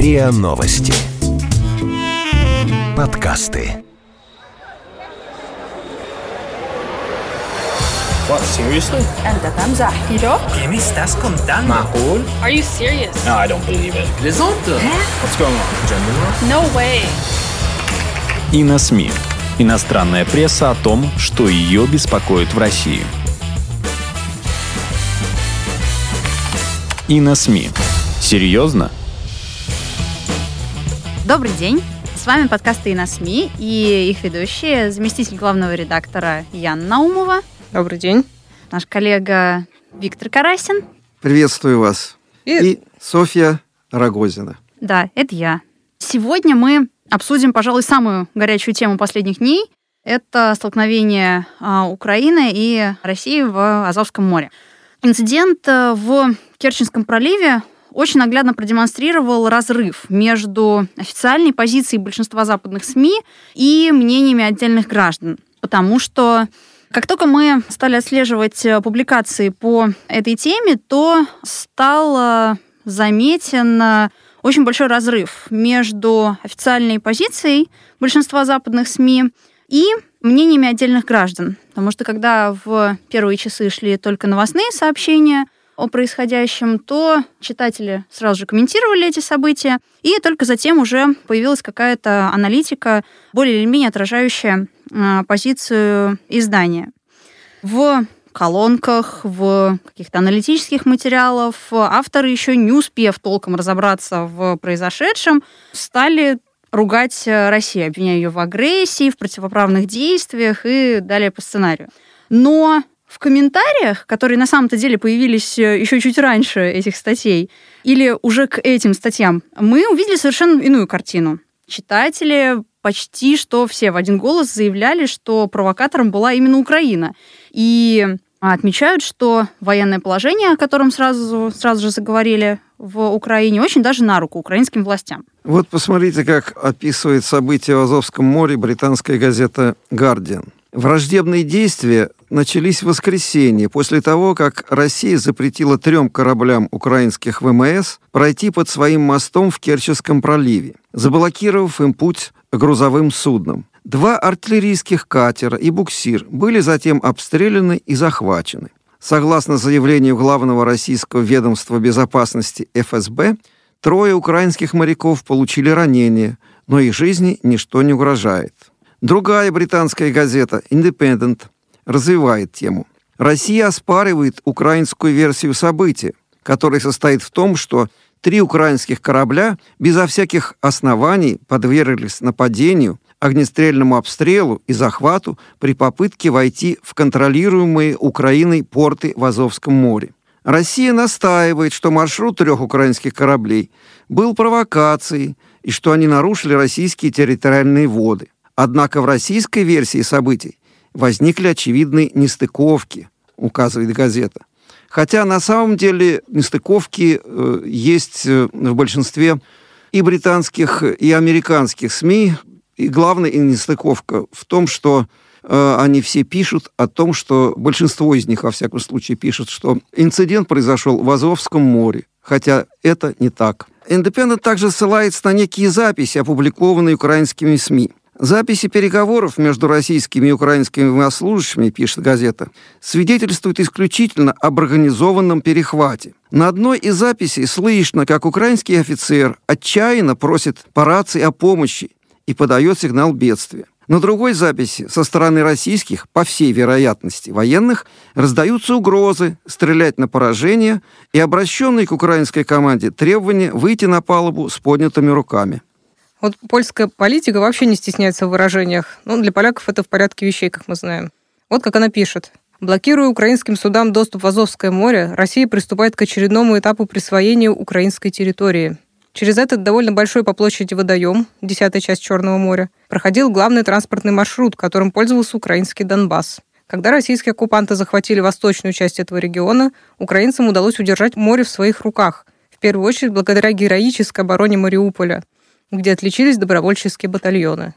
РИА Новости. Подкасты. What, seriously? أنت تمزح كيلو؟ ¿Qué me estás contando? معقول? Are you serious? No, I don't believe it. Плезанта? What's going on? Gender war? No way. И на СМИ. Иностранная пресса о том, что ее беспокоит в России. И на СМИ. Серьезно? Добрый день. С вами подкасты «И на СМИ» и их ведущие, заместитель главного редактора Яна Наумова, Добрый день. наш коллега Виктор Карасин. Приветствую вас. И- И Софья Рогозина. Да, это я. Сегодня мы обсудим, пожалуй, самую горячую тему последних дней. Это столкновение а, Украины и России в Азовском море. Инцидент а, в Керченском проливе очень наглядно продемонстрировал разрыв между официальной позицией большинства западных СМИ и мнениями отдельных граждан. Потому что как только мы стали отслеживать э, публикации по этой теме, то стал заметен э, очень большой разрыв между официальной позицией большинства западных СМИ и мнениями отдельных граждан. Потому что когда в первые часы шли только новостные сообщения о происходящем, то читатели сразу же комментировали эти события, и только затем уже появилась какая-то аналитика, более или менее отражающая э, позицию издания. В колонках, в каких-то аналитических материалах авторы, еще не успев толком разобраться в произошедшем, стали ругать э, Россию, обвиняя ее в агрессии, в противоправных действиях и далее по сценарию. Но в комментариях, которые на самом-то деле появились э, еще чуть раньше этих статей, или уже к этим статьям, мы увидели совершенно иную картину. Читатели почти что все в один голос заявляли, что провокатором была именно Украина. И отмечают, что военное положение, о котором сразу, сразу же заговорили в Украине, очень даже на руку украинским властям. Вот посмотрите, как описывает события в Азовском море британская газета «Гардиан». Враждебные действия начались в воскресенье, после того, как Россия запретила трем кораблям украинских ВМС пройти под своим мостом в Керченском проливе, заблокировав им путь грузовым судном. Два артиллерийских катера и буксир были затем обстреляны и захвачены. Согласно заявлению главного российского ведомства безопасности ФСБ, трое украинских моряков получили ранения, но их жизни ничто не угрожает. Другая британская газета «Independent» развивает тему. Россия оспаривает украинскую версию события, которая состоит в том, что три украинских корабля безо всяких оснований подверглись нападению, огнестрельному обстрелу и захвату при попытке войти в контролируемые Украиной порты в Азовском море. Россия настаивает, что маршрут трех украинских кораблей был провокацией и что они нарушили российские территориальные воды. Однако в российской версии событий возникли очевидные нестыковки, указывает газета. Хотя на самом деле нестыковки э, есть э, в большинстве и британских, и американских СМИ. И главная нестыковка в том, что э, они все пишут о том, что большинство из них, во всяком случае, пишут, что инцидент произошел в Азовском море, хотя это не так. Independent также ссылается на некие записи, опубликованные украинскими СМИ. Записи переговоров между российскими и украинскими военнослужащими, пишет газета, свидетельствуют исключительно об организованном перехвате. На одной из записей слышно, как украинский офицер отчаянно просит по рации о помощи и подает сигнал бедствия. На другой записи со стороны российских, по всей вероятности, военных раздаются угрозы стрелять на поражение и обращенные к украинской команде требования выйти на палубу с поднятыми руками. Вот польская политика вообще не стесняется в выражениях. Ну, для поляков это в порядке вещей, как мы знаем. Вот как она пишет. Блокируя украинским судам доступ в Азовское море, Россия приступает к очередному этапу присвоения украинской территории. Через этот довольно большой по площади водоем, десятая часть Черного моря, проходил главный транспортный маршрут, которым пользовался украинский Донбасс. Когда российские оккупанты захватили восточную часть этого региона, украинцам удалось удержать море в своих руках, в первую очередь благодаря героической обороне Мариуполя, где отличились добровольческие батальоны.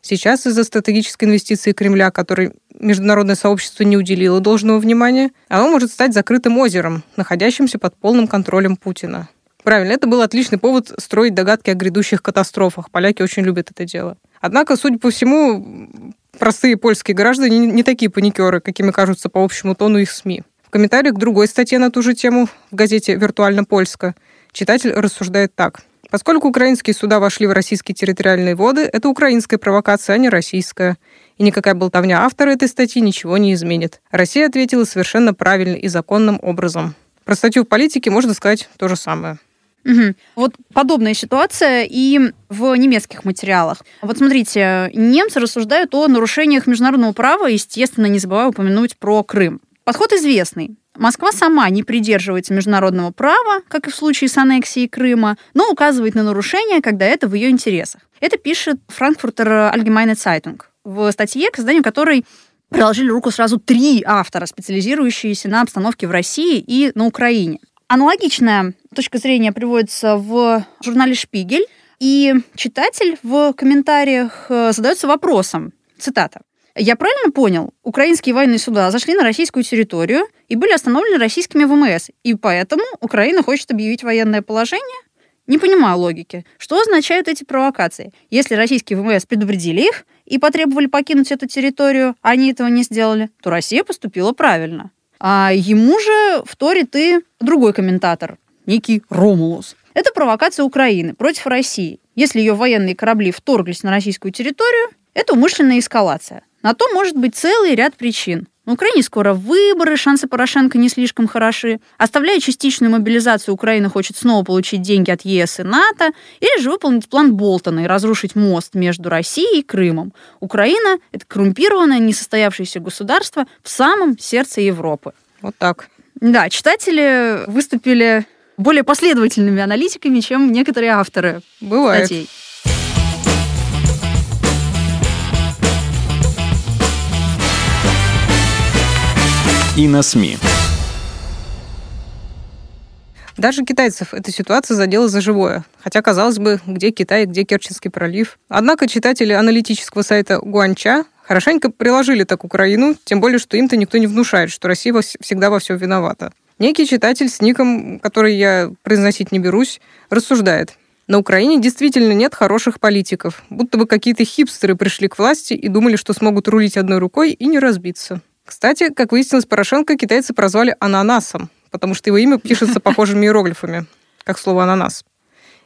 Сейчас из-за стратегической инвестиции Кремля, которой международное сообщество не уделило должного внимания, оно может стать закрытым озером, находящимся под полным контролем Путина. Правильно, это был отличный повод строить догадки о грядущих катастрофах. Поляки очень любят это дело. Однако, судя по всему, простые польские граждане не такие паникеры, какими кажутся по общему тону их СМИ. В комментариях к другой статье на ту же тему в газете «Виртуально Польска» читатель рассуждает так. Поскольку украинские суда вошли в российские территориальные воды, это украинская провокация, а не российская. И никакая болтовня автора этой статьи ничего не изменит. Россия ответила совершенно правильно и законным образом. Про статью в политике можно сказать то же самое. Угу. Вот подобная ситуация и в немецких материалах. Вот смотрите, немцы рассуждают о нарушениях международного права, естественно, не забывая упомянуть про Крым. Подход известный. Москва сама не придерживается международного права, как и в случае с аннексией Крыма, но указывает на нарушения, когда это в ее интересах. Это пишет Frankfurter Allgemeine Zeitung в статье, к изданию которой приложили руку сразу три автора, специализирующиеся на обстановке в России и на Украине. Аналогичная точка зрения приводится в журнале «Шпигель», и читатель в комментариях э, задается вопросом, цитата, «Я правильно понял, украинские военные суда зашли на российскую территорию и были остановлены российскими ВМС, и поэтому Украина хочет объявить военное положение?» Не понимаю логики. Что означают эти провокации? Если российские ВМС предупредили их и потребовали покинуть эту территорию, а они этого не сделали, то Россия поступила правильно. А ему же вторит и другой комментатор, некий Ромулус. Это провокация Украины против России. Если ее военные корабли вторглись на российскую территорию, это умышленная эскалация. На то может быть целый ряд причин. На Украине скоро выборы, шансы Порошенко не слишком хороши. Оставляя частичную мобилизацию, Украина хочет снова получить деньги от ЕС и НАТО, или же выполнить план Болтона и разрушить мост между Россией и Крымом. Украина – это коррумпированное, несостоявшееся государство в самом сердце Европы. Вот так. Да, читатели выступили более последовательными аналитиками, чем некоторые авторы Бывает. статей. И на СМИ. Даже китайцев эта ситуация задела за живое. Хотя, казалось бы, где Китай, где Керченский пролив. Однако читатели аналитического сайта Гуанча хорошенько приложили так Украину, тем более, что им-то никто не внушает, что Россия всегда во всем виновата. Некий читатель с ником, который я произносить не берусь, рассуждает. На Украине действительно нет хороших политиков, будто бы какие-то хипстеры пришли к власти и думали, что смогут рулить одной рукой и не разбиться. Кстати, как выяснилось, Порошенко китайцы прозвали ананасом, потому что его имя пишется похожими иероглифами, как слово ананас.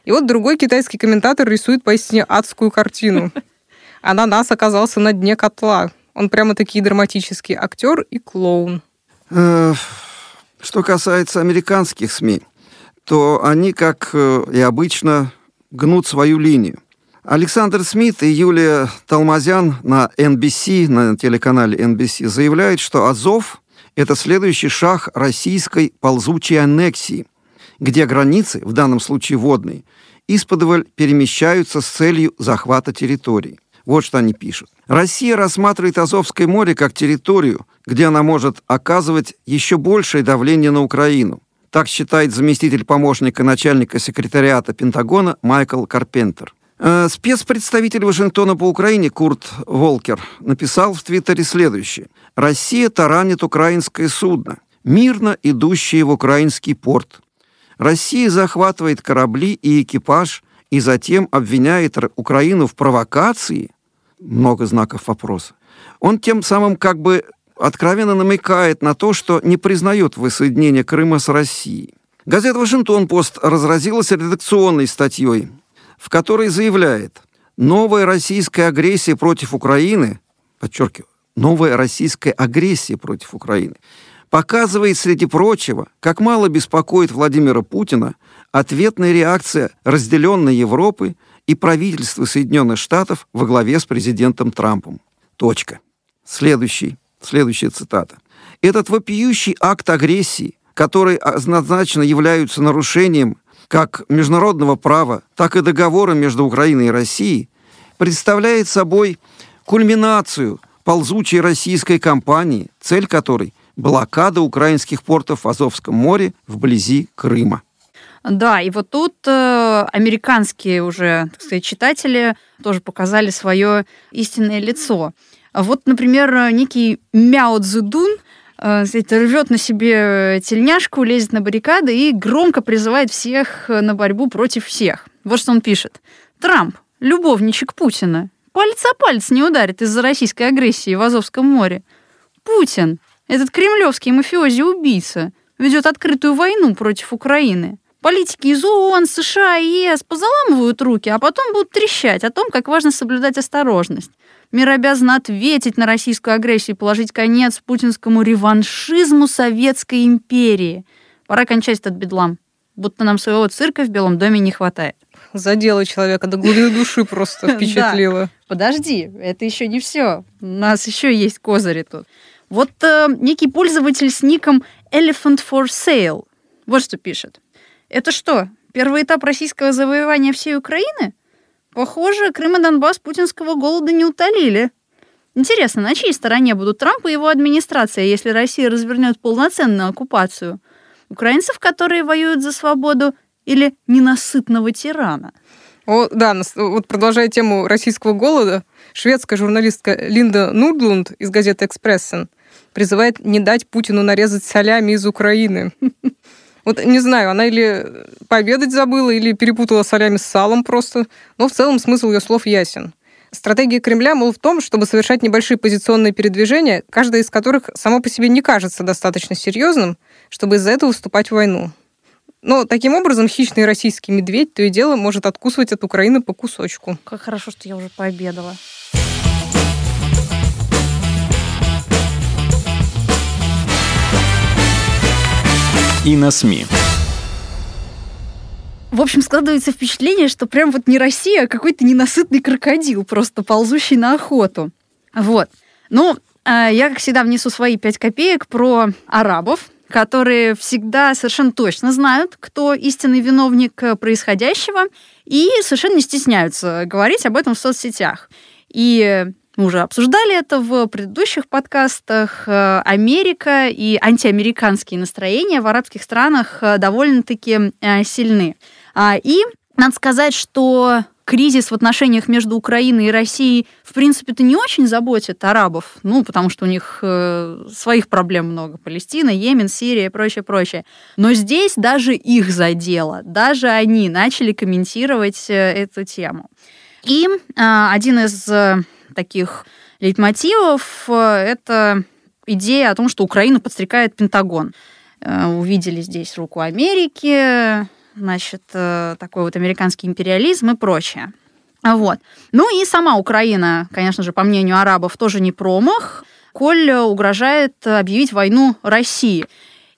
И вот другой китайский комментатор рисует поистине адскую картину. Ананас оказался на дне котла. Он прямо таки драматический актер и клоун. Э, Что касается американских СМИ, то они, как э, и обычно, гнут свою линию. Александр Смит и Юлия Талмазян на NBC, на телеканале NBC, заявляют, что Азов – это следующий шаг российской ползучей аннексии, где границы, в данном случае водные, исподволь перемещаются с целью захвата территории. Вот что они пишут. Россия рассматривает Азовское море как территорию, где она может оказывать еще большее давление на Украину. Так считает заместитель помощника начальника секретариата Пентагона Майкл Карпентер. Э, Спецпредставитель Вашингтона по Украине Курт Волкер написал в Твиттере следующее. «Россия таранит украинское судно, мирно идущее в украинский порт. Россия захватывает корабли и экипаж и затем обвиняет Украину в провокации, много знаков вопроса. Он тем самым как бы откровенно намекает на то, что не признает воссоединение Крыма с Россией. Газета «Вашингтон-Пост» разразилась редакционной статьей, в которой заявляет, новая российская агрессия против Украины, подчеркиваю, новая российская агрессия против Украины, показывает, среди прочего, как мало беспокоит Владимира Путина ответная реакция разделенной Европы и правительства Соединенных Штатов во главе с президентом Трампом. Точка. Следующий, следующая цитата. Этот вопиющий акт агрессии, который однозначно являются нарушением как международного права, так и договора между Украиной и Россией, представляет собой кульминацию ползучей российской кампании, цель которой – блокада украинских портов в Азовском море вблизи Крыма. Да, и вот тут э, американские уже, так сказать, читатели тоже показали свое истинное лицо. Вот, например, некий Мяо Цзэдун знаете, рвет на себе тельняшку, лезет на баррикады и громко призывает всех на борьбу против всех. Вот что он пишет. Трамп, любовничек Путина, палец о палец не ударит из-за российской агрессии в Азовском море. Путин, этот кремлевский мафиози-убийца, ведет открытую войну против Украины. Политики из ООН, США и ЕС позаламывают руки, а потом будут трещать о том, как важно соблюдать осторожность. Мир обязан ответить на российскую агрессию и положить конец путинскому реваншизму Советской империи. Пора кончать этот бедлам. Будто нам своего цирка в Белом доме не хватает. Задело человека до глубины души просто впечатлило. Подожди, это еще не все. У нас еще есть козыри тут. Вот э, некий пользователь с ником Elephant for Sale вот что пишет. Это что, первый этап российского завоевания всей Украины? Похоже, Крым и Донбасс путинского голода не утолили. Интересно, на чьей стороне будут Трамп и его администрация, если Россия развернет полноценную оккупацию? Украинцев, которые воюют за свободу, или ненасытного тирана? О, да, вот продолжая тему российского голода, шведская журналистка Линда Нурдлунд из газеты «Экспрессен» призывает не дать Путину нарезать солями из Украины. Вот не знаю, она или пообедать забыла, или перепутала солями с салом просто. Но в целом смысл ее слов ясен. Стратегия Кремля, мол, в том, чтобы совершать небольшие позиционные передвижения, каждое из которых само по себе не кажется достаточно серьезным, чтобы из-за этого вступать в войну. Но таким образом хищный российский медведь то и дело может откусывать от Украины по кусочку. Как хорошо, что я уже пообедала. И на СМИ. В общем, складывается впечатление, что прям вот не Россия, а какой-то ненасытный крокодил, просто ползущий на охоту. Вот. Ну, а, я, как всегда, внесу свои пять копеек про арабов, которые всегда совершенно точно знают, кто истинный виновник происходящего, и совершенно не стесняются говорить об этом в соцсетях. И мы уже обсуждали это в предыдущих подкастах. Э, Америка и антиамериканские настроения в арабских странах э, довольно-таки э, сильны. А, и надо сказать, что кризис в отношениях между Украиной и Россией, в принципе-то, не очень заботит арабов, ну, потому что у них э, своих проблем много. Палестина, Йемен, Сирия и прочее, прочее. Но здесь даже их задело. Даже они начали комментировать эту тему. И э, один из таких лейтмотивов э, – это идея о том, что Украину подстрекает Пентагон. Э, увидели здесь руку Америки, значит, э, такой вот американский империализм и прочее. Вот. Ну и сама Украина, конечно же, по мнению арабов, тоже не промах. Коль угрожает объявить войну России.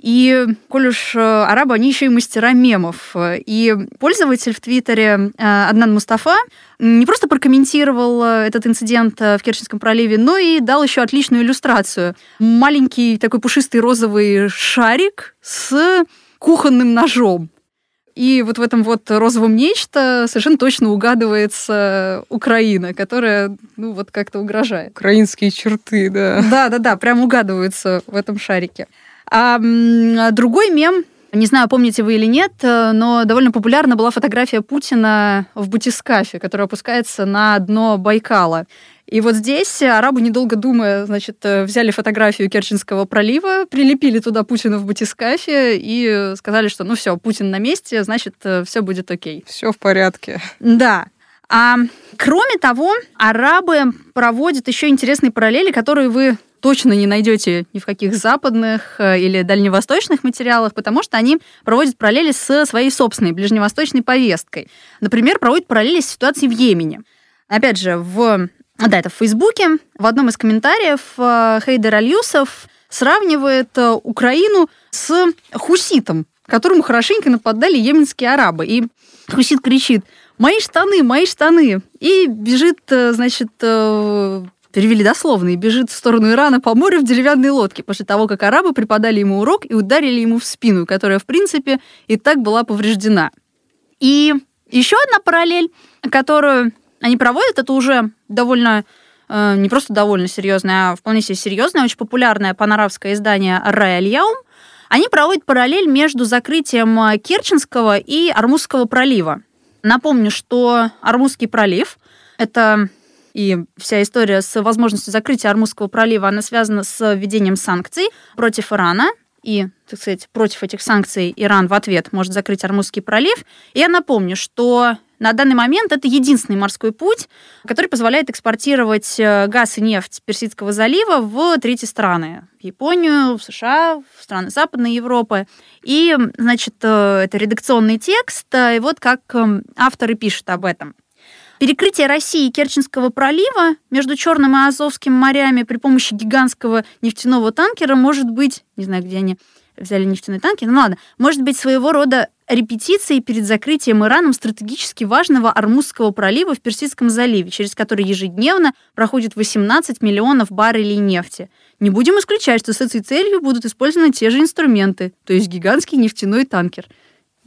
И, коль уж арабы, они еще и мастера мемов. И пользователь в Твиттере Аднан Мустафа не просто прокомментировал э, этот инцидент э, в Керченском проливе, но и дал еще отличную иллюстрацию. Маленький такой пушистый розовый шарик с кухонным ножом. И вот в этом вот розовом нечто совершенно точно угадывается Украина, которая, ну, вот как-то угрожает. Украинские черты, да. Да-да-да, прям угадываются в этом шарике. А другой мем не знаю, помните вы или нет, э, но довольно популярна была фотография Путина в батискафе, которая опускается на дно Байкала. И вот здесь арабы, недолго думая, значит, э, взяли фотографию Керченского пролива, прилепили туда Путина в батискафе и сказали, что ну все, Путин на месте, значит, э, все будет окей. Все в порядке. Да. А кроме того, арабы проводят еще интересные параллели, которые вы точно не найдете ни в каких западных э, или дальневосточных материалах, потому что они проводят параллели со своей собственной ближневосточной повесткой. Например, проводят параллели с ситуацией в Йемене. Опять же, в, да, это в Фейсбуке, в одном из комментариев э, Хейдер Альюсов сравнивает э, Украину с хуситом, которому хорошенько нападали йеменские арабы. И хусит кричит «Мои штаны, мои штаны!» и бежит, значит, перевели дословно, и бежит в сторону Ирана по морю в деревянной лодке, после того, как арабы преподали ему урок и ударили ему в спину, которая, в принципе, и так была повреждена. И еще одна параллель, которую они проводят, это уже довольно э, не просто довольно серьезное, а вполне себе серьезное, очень популярное паноравское издание «Рай Аль-Яум». Они проводят параллель между закрытием Керченского и Армузского пролива. Напомню, что Армузский пролив – это и вся история с возможностью закрытия Армузского пролива, она связана с введением санкций против Ирана. И, так сказать, против этих санкций Иран в ответ может закрыть Армузский пролив. И я напомню, что на данный момент это единственный морской путь, который позволяет экспортировать э, газ и нефть Персидского залива в третьи страны. В Японию, в США, в страны Западной Европы. И, значит, э, это редакционный текст, э, и вот как авторы пишут об этом. Перекрытие России и Керченского пролива между Черным и Азовским морями при помощи гигантского нефтяного танкера может быть, не знаю, где они взяли нефтяной танкер, ну ладно, может быть своего рода репетицией перед закрытием Ираном стратегически важного Армузского пролива в Персидском заливе, через который ежедневно проходит 18 миллионов баррелей нефти. Не будем исключать, что с этой целью будут использованы те же инструменты, то есть гигантский нефтяной танкер –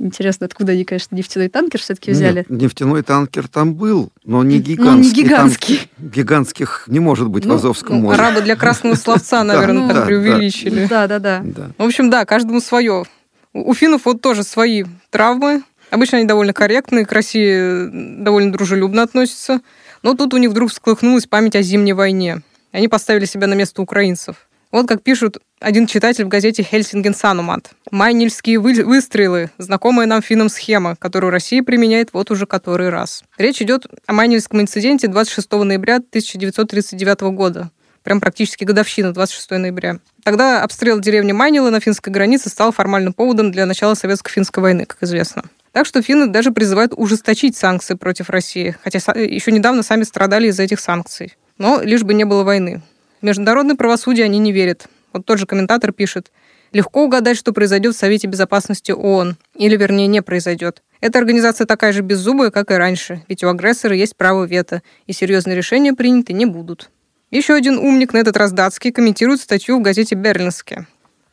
Интересно, откуда они, конечно, нефтяной танкер все-таки взяли? Нет, нефтяной танкер там был, но не гигантский. Ну, не гигантский. Там гигантских не может быть ну, в Азовском ну, море. Арабы для красного словца, наверное, так преувеличили. Да, да, да. В общем, да, каждому свое. У финнов вот тоже свои травмы. Обычно они довольно корректные, к России довольно дружелюбно относятся. Но тут у них вдруг всколыхнулась память о Зимней войне. Они поставили себя на место украинцев. Вот как пишут один читатель в газете «Хельсинген Санумат». Майнильские вы- выстрелы – знакомая нам финнам схема, которую Россия применяет вот уже который раз. Речь идет о Майнильском инциденте 26 ноября 1939 года. Прям практически годовщина, 26 ноября. Тогда обстрел деревни Майнила на финской границе стал формальным поводом для начала советско-финской войны, как известно. Так что финны даже призывают ужесточить санкции против России, хотя еще недавно сами страдали из-за этих санкций. Но лишь бы не было войны. В международное правосудие они не верят. Вот тот же комментатор пишет, легко угадать, что произойдет в Совете Безопасности ООН. Или, вернее, не произойдет. Эта организация такая же беззубая, как и раньше, ведь у агрессора есть право вето, и серьезные решения приняты не будут. Еще один умник, на этот раз датский, комментирует статью в газете «Берлинске»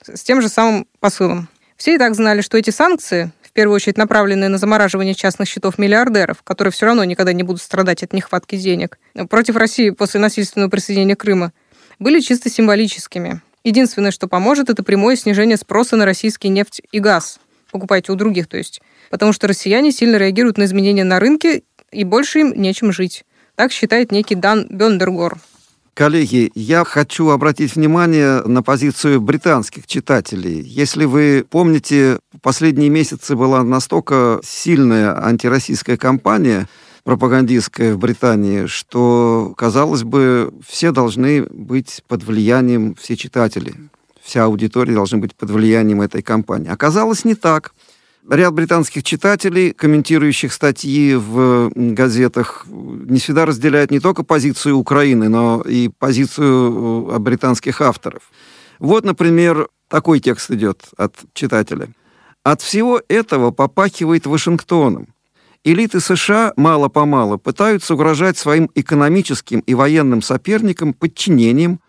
с тем же самым посылом. Все и так знали, что эти санкции, в первую очередь направленные на замораживание частных счетов миллиардеров, которые все равно никогда не будут страдать от нехватки денег, против России после насильственного присоединения Крыма, были чисто символическими. Единственное, что поможет, это прямое снижение спроса на российский нефть и газ. Покупайте у других, то есть. Потому что россияне сильно реагируют на изменения на рынке, и больше им нечем жить. Так считает некий Дан Бендергор. Коллеги, я хочу обратить внимание на позицию британских читателей. Если вы помните, последние месяцы была настолько сильная антироссийская кампания, пропагандистская в Британии, что, казалось бы, все должны быть под влиянием, все читатели, вся аудитория должны быть под влиянием этой кампании. Оказалось не так. Ряд британских читателей, комментирующих статьи в газетах, не всегда разделяют не только позицию Украины, но и позицию э, британских авторов. Вот, например, такой текст идет от читателя. От всего этого попахивает Вашингтоном. Элиты США мало-помалу пытаются угрожать своим экономическим и военным соперникам подчинением,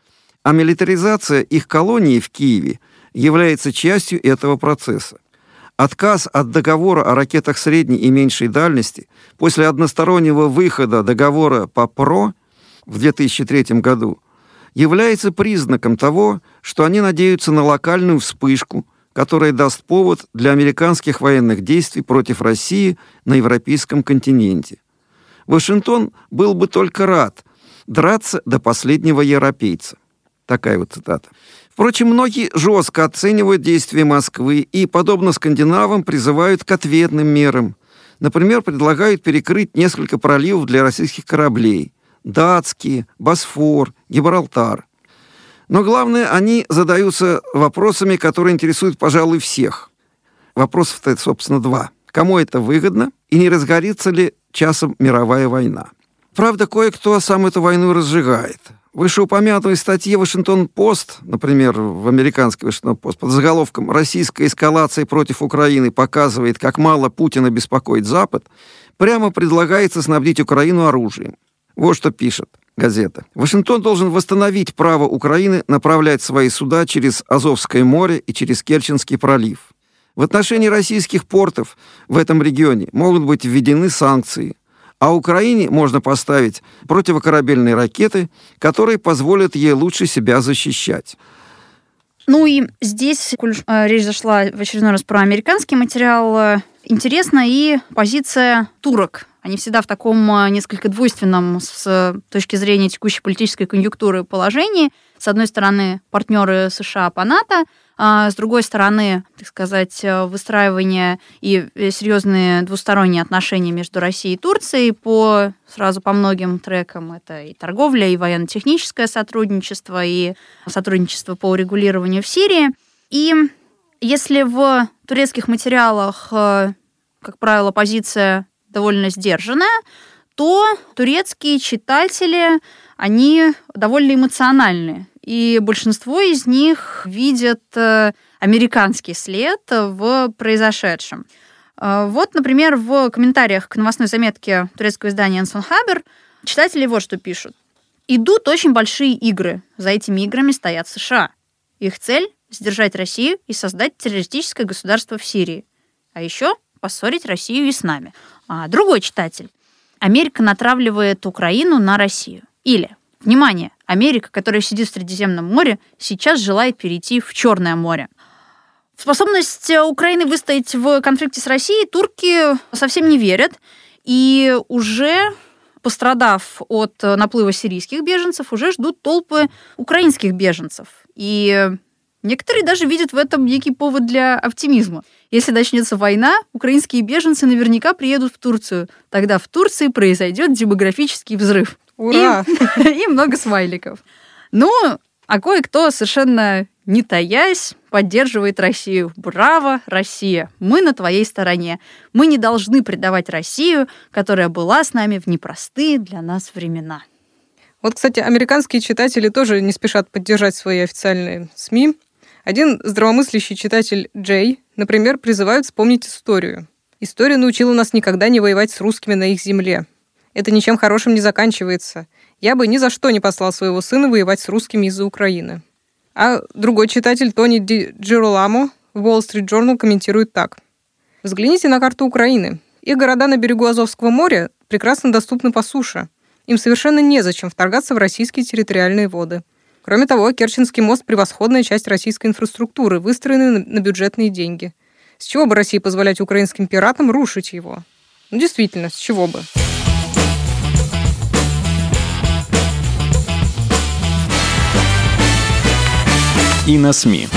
а милитаризация их колонии в Киеве является частью этого процесса. Отказ от договора о ракетах средней и меньшей дальности после одностороннего выхода договора по ПРО в 2003 году является признаком того, что они надеются на локальную вспышку – которая даст повод для американских военных действий против России на европейском континенте. Вашингтон был бы только рад драться до последнего европейца. Такая вот цитата. Впрочем, многие жестко оценивают действия Москвы и, подобно скандинавам, призывают к ответным мерам. Например, предлагают перекрыть несколько проливов для российских кораблей. Датские, Босфор, Гибралтар. Но главное, они задаются вопросами, которые интересуют, пожалуй, всех. Вопросов-то, собственно, два. Кому это выгодно? И не разгорится ли часом мировая война? Правда, кое-кто сам эту войну разжигает. Вышеупомянутой статье «Вашингтон-Пост», например, в американской «Вашингтон-Пост», под заголовком «Российская эскалация против Украины показывает, как мало Путина беспокоит Запад», прямо предлагается снабдить Украину оружием. Вот что пишет газета. Вашингтон должен восстановить право Украины направлять свои суда через Азовское море и через Керченский пролив. В отношении российских портов в этом регионе могут быть введены санкции, а Украине можно поставить противокорабельные ракеты, которые позволят ей лучше себя защищать. Ну и здесь, коль э, речь зашла в очередной раз про американский материал, э, интересна и позиция турок Они всегда в таком а, несколько двойственном с точки зрения текущей политической конъюнктуры положении. С одной стороны, партнеры США по НАТО, а с другой стороны, так сказать, выстраивание и серьезные двусторонние отношения между Россией и Турцией по сразу по многим трекам. Это и торговля, и военно-техническое сотрудничество, и сотрудничество по урегулированию в Сирии. И если в турецких материалах, э, как правило, позиция довольно сдержанная, то турецкие читатели, они довольно эмоциональны. И большинство из них видят э, американский след в произошедшем. Э, вот, например, в комментариях к новостной заметке турецкого издания Энсон Хабер читатели вот что пишут. Идут очень большие игры. За этими играми стоят США. Их цель сдержать Россию и создать террористическое государство в Сирии. А еще поссорить Россию и с нами. А другой читатель. Америка натравливает Украину на Россию. Или, внимание, Америка, которая сидит в Средиземном море, сейчас желает перейти в Черное море. Способность Украины выстоять в конфликте с Россией турки совсем не верят. И уже пострадав от наплыва сирийских беженцев, уже ждут толпы украинских беженцев. И Некоторые даже видят в этом некий повод для оптимизма. Если начнется война, украинские беженцы наверняка приедут в Турцию. Тогда в Турции произойдет демографический взрыв. Ура! И, и много смайликов. Ну, а кое-кто совершенно не таясь, поддерживает Россию. Браво, Россия! Мы на твоей стороне. Мы не должны предавать Россию, которая была с нами в непростые для нас времена. Вот, кстати, американские читатели тоже не спешат поддержать свои официальные СМИ. Один здравомыслящий читатель Джей, например, призывает вспомнить историю. История научила нас никогда не воевать с русскими на их земле. Это ничем хорошим не заканчивается. Я бы ни за что не послал своего сына воевать с русскими из-за Украины. А другой читатель Тони Ди Джероламо в Wall Street Journal комментирует так. Взгляните на карту Украины. Их города на берегу Азовского моря прекрасно доступны по суше. Им совершенно незачем вторгаться в российские территориальные воды – Кроме того, Керченский мост – превосходная часть российской инфраструктуры, выстроенная на бюджетные деньги. С чего бы России позволять украинским пиратам рушить его? Ну, действительно, с чего бы? И на СМИ.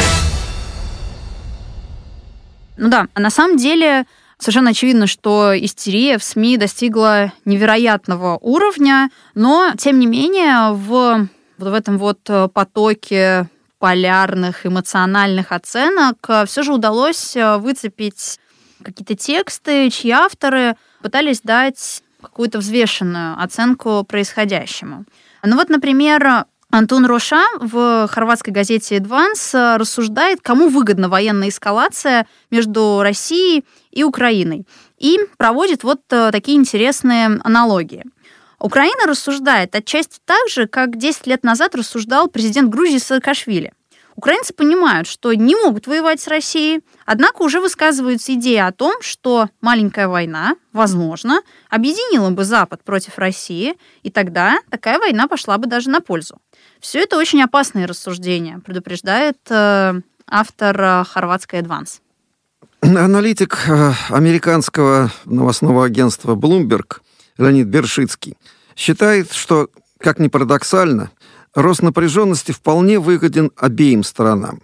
Ну да, а на самом деле совершенно очевидно, что истерия в СМИ достигла невероятного уровня, но, тем не менее, в вот в этом вот э, потоке полярных эмоциональных оценок э, все же удалось э, выцепить какие-то тексты, чьи авторы пытались дать какую-то взвешенную оценку происходящему. Ну вот, например, Антон Роша в хорватской газете «Эдванс» рассуждает, кому выгодна военная эскалация между Россией и Украиной. И проводит вот такие интересные аналогии. Украина рассуждает отчасти так же, как 10 лет назад рассуждал президент Грузии Саакашвили. Украинцы понимают, что не могут воевать с Россией, однако уже высказываются идеи о том, что маленькая война, возможно, объединила бы Запад против России, и тогда такая война пошла бы даже на пользу. Все это очень опасные рассуждения, предупреждает э, автор э, хорватской «Адванс». Аналитик э, американского новостного агентства Bloomberg Леонид Бершицкий, считает, что, как ни парадоксально, рост напряженности вполне выгоден обеим сторонам.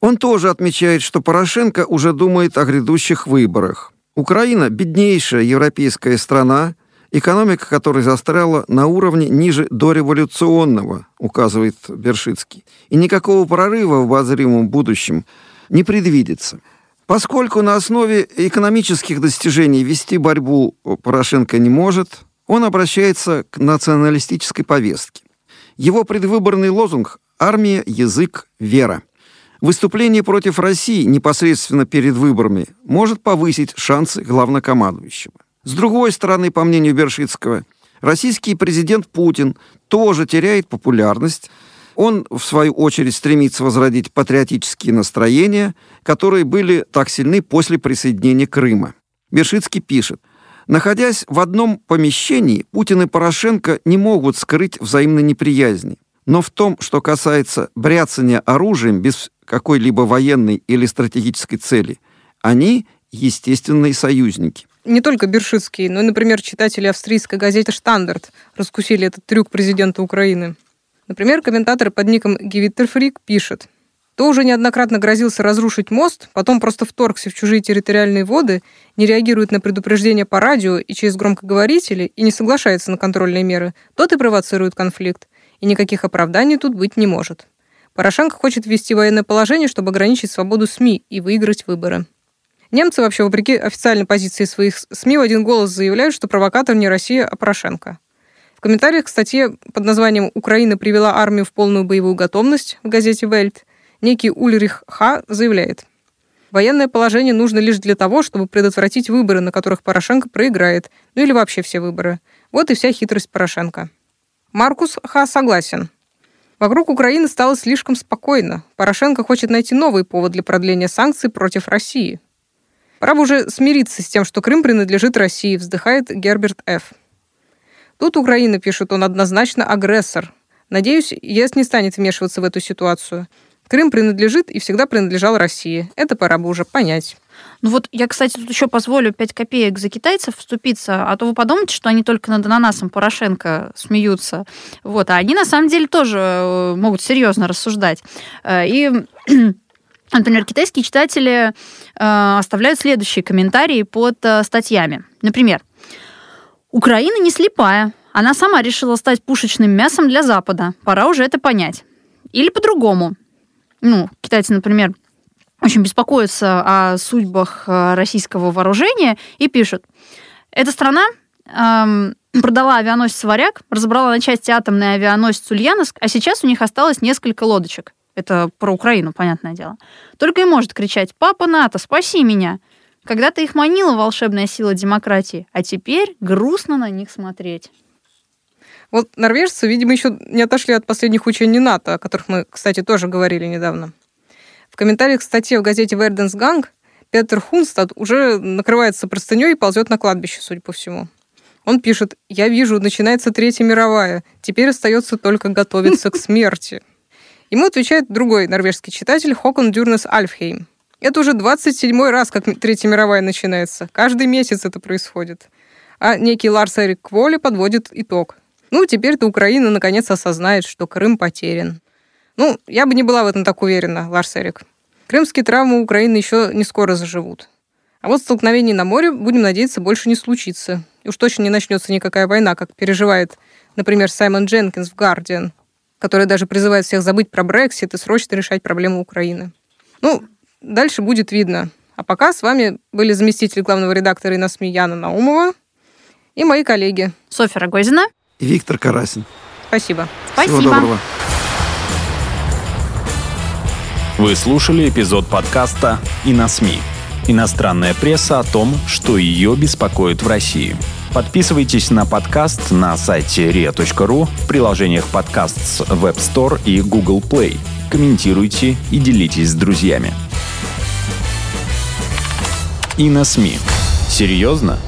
Он тоже отмечает, что Порошенко уже думает о грядущих выборах. Украина – беднейшая европейская страна, экономика которой застряла на уровне ниже дореволюционного, указывает Бершицкий. И никакого прорыва в обозримом будущем не предвидится – Поскольку на основе экономических достижений вести борьбу Порошенко не может, он обращается к националистической повестке. Его предвыборный лозунг «Армия, язык, вера». Выступление против России непосредственно перед выборами может повысить шансы главнокомандующего. С другой стороны, по мнению Бершицкого, российский президент Путин тоже теряет популярность, он, в свою очередь, стремится возродить патриотические настроения, которые были так сильны после присоединения Крыма. Бершицкий пишет, Находясь в одном помещении, Путин и Порошенко не могут скрыть взаимной неприязни. Но в том, что касается бряцания оружием без какой-либо военной или стратегической цели, они естественные союзники. не только Бершицкий, но и, например, читатели австрийской газеты «Штандарт» раскусили этот трюк президента Украины. Например, комментатор под ником Гивиттерфрик пишет, то уже неоднократно грозился разрушить мост, потом просто вторгся в чужие территориальные воды, не реагирует на предупреждения по радио и через громкоговорители и не соглашается на контрольные меры, тот и провоцирует конфликт. И никаких оправданий тут быть не может. Порошенко хочет ввести военное положение, чтобы ограничить свободу СМИ и выиграть выборы. Немцы вообще, вопреки официальной позиции своих СМИ, в один голос заявляют, что провокатор не Россия, а Порошенко. Комментариях к статье под названием «Украина привела армию в полную боевую готовность» в газете «Вельт» некий Ульрих Ха заявляет, Военное положение нужно лишь для того, чтобы предотвратить выборы, на которых Порошенко проиграет, ну или вообще все выборы. Вот и вся хитрость Порошенко. Маркус Ха согласен. Вокруг Украины стало слишком спокойно. Порошенко хочет найти новый повод для продления санкций против России. Пора уже смириться с тем, что Крым принадлежит России, вздыхает Герберт Ф. Тут Украина, пишет он, однозначно агрессор. Надеюсь, ЕС не станет вмешиваться в эту ситуацию. Крым принадлежит и всегда принадлежал России. Это пора бы уже понять. Ну вот я, кстати, тут еще позволю 5 копеек за китайцев вступиться, а то вы подумайте, что они только над ананасом Порошенко смеются. Вот, а они на самом деле тоже э, могут серьезно рассуждать. Э, и Например, китайские читатели э, оставляют следующие комментарии под статьями. Например, Украина не слепая. Она сама решила стать пушечным мясом для Запада. Пора уже это понять. Или по-другому ну, китайцы, например, очень беспокоятся о судьбах э, российского вооружения и пишут, эта страна эм, продала авианосец «Варяг», разобрала на части атомный авианосец «Ульяновск», а сейчас у них осталось несколько лодочек. Это про Украину, понятное дело. Только и может кричать «Папа НАТО, спаси меня!» Когда-то их манила волшебная сила демократии, а теперь грустно на них смотреть. Вот норвежцы, видимо, еще не отошли от последних учений НАТО, о которых мы, кстати, тоже говорили недавно. В комментариях к статье в газете «Верденс Ганг» Петер Хунстад уже накрывается простыней и ползет на кладбище, судя по всему. Он пишет, «Я вижу, начинается Третья мировая. Теперь остается только готовиться к смерти». Ему отвечает другой норвежский читатель Хокон Дюрнес Альфхейм. Это уже 27-й раз, как Третья мировая начинается. Каждый месяц это происходит. А некий Ларс Эрик Кволи подводит итог. Ну, теперь-то Украина наконец осознает, что Крым потерян. Ну, я бы не была в этом так уверена, Ларс Эрик. Крымские травмы Украины еще не скоро заживут. А вот столкновений на море, будем надеяться, больше не случится. И уж точно не начнется никакая война, как переживает, например, Саймон Дженкинс в «Гардиан», который даже призывает всех забыть про Брексит и срочно решать проблему Украины. Ну, дальше будет видно. А пока с вами были заместитель главного редактора на СМИ Яна Наумова и мои коллеги. Софья Рогозина и Виктор Карасин. Спасибо. Спасибо. Всего доброго. Вы слушали эпизод подкаста «И на СМИ». Иностранная пресса о том, что ее беспокоит в России. Подписывайтесь на подкаст на сайте ria.ru в приложениях подкаст с Web Store и Google Play. Комментируйте и делитесь с друзьями. И на СМИ. Серьезно?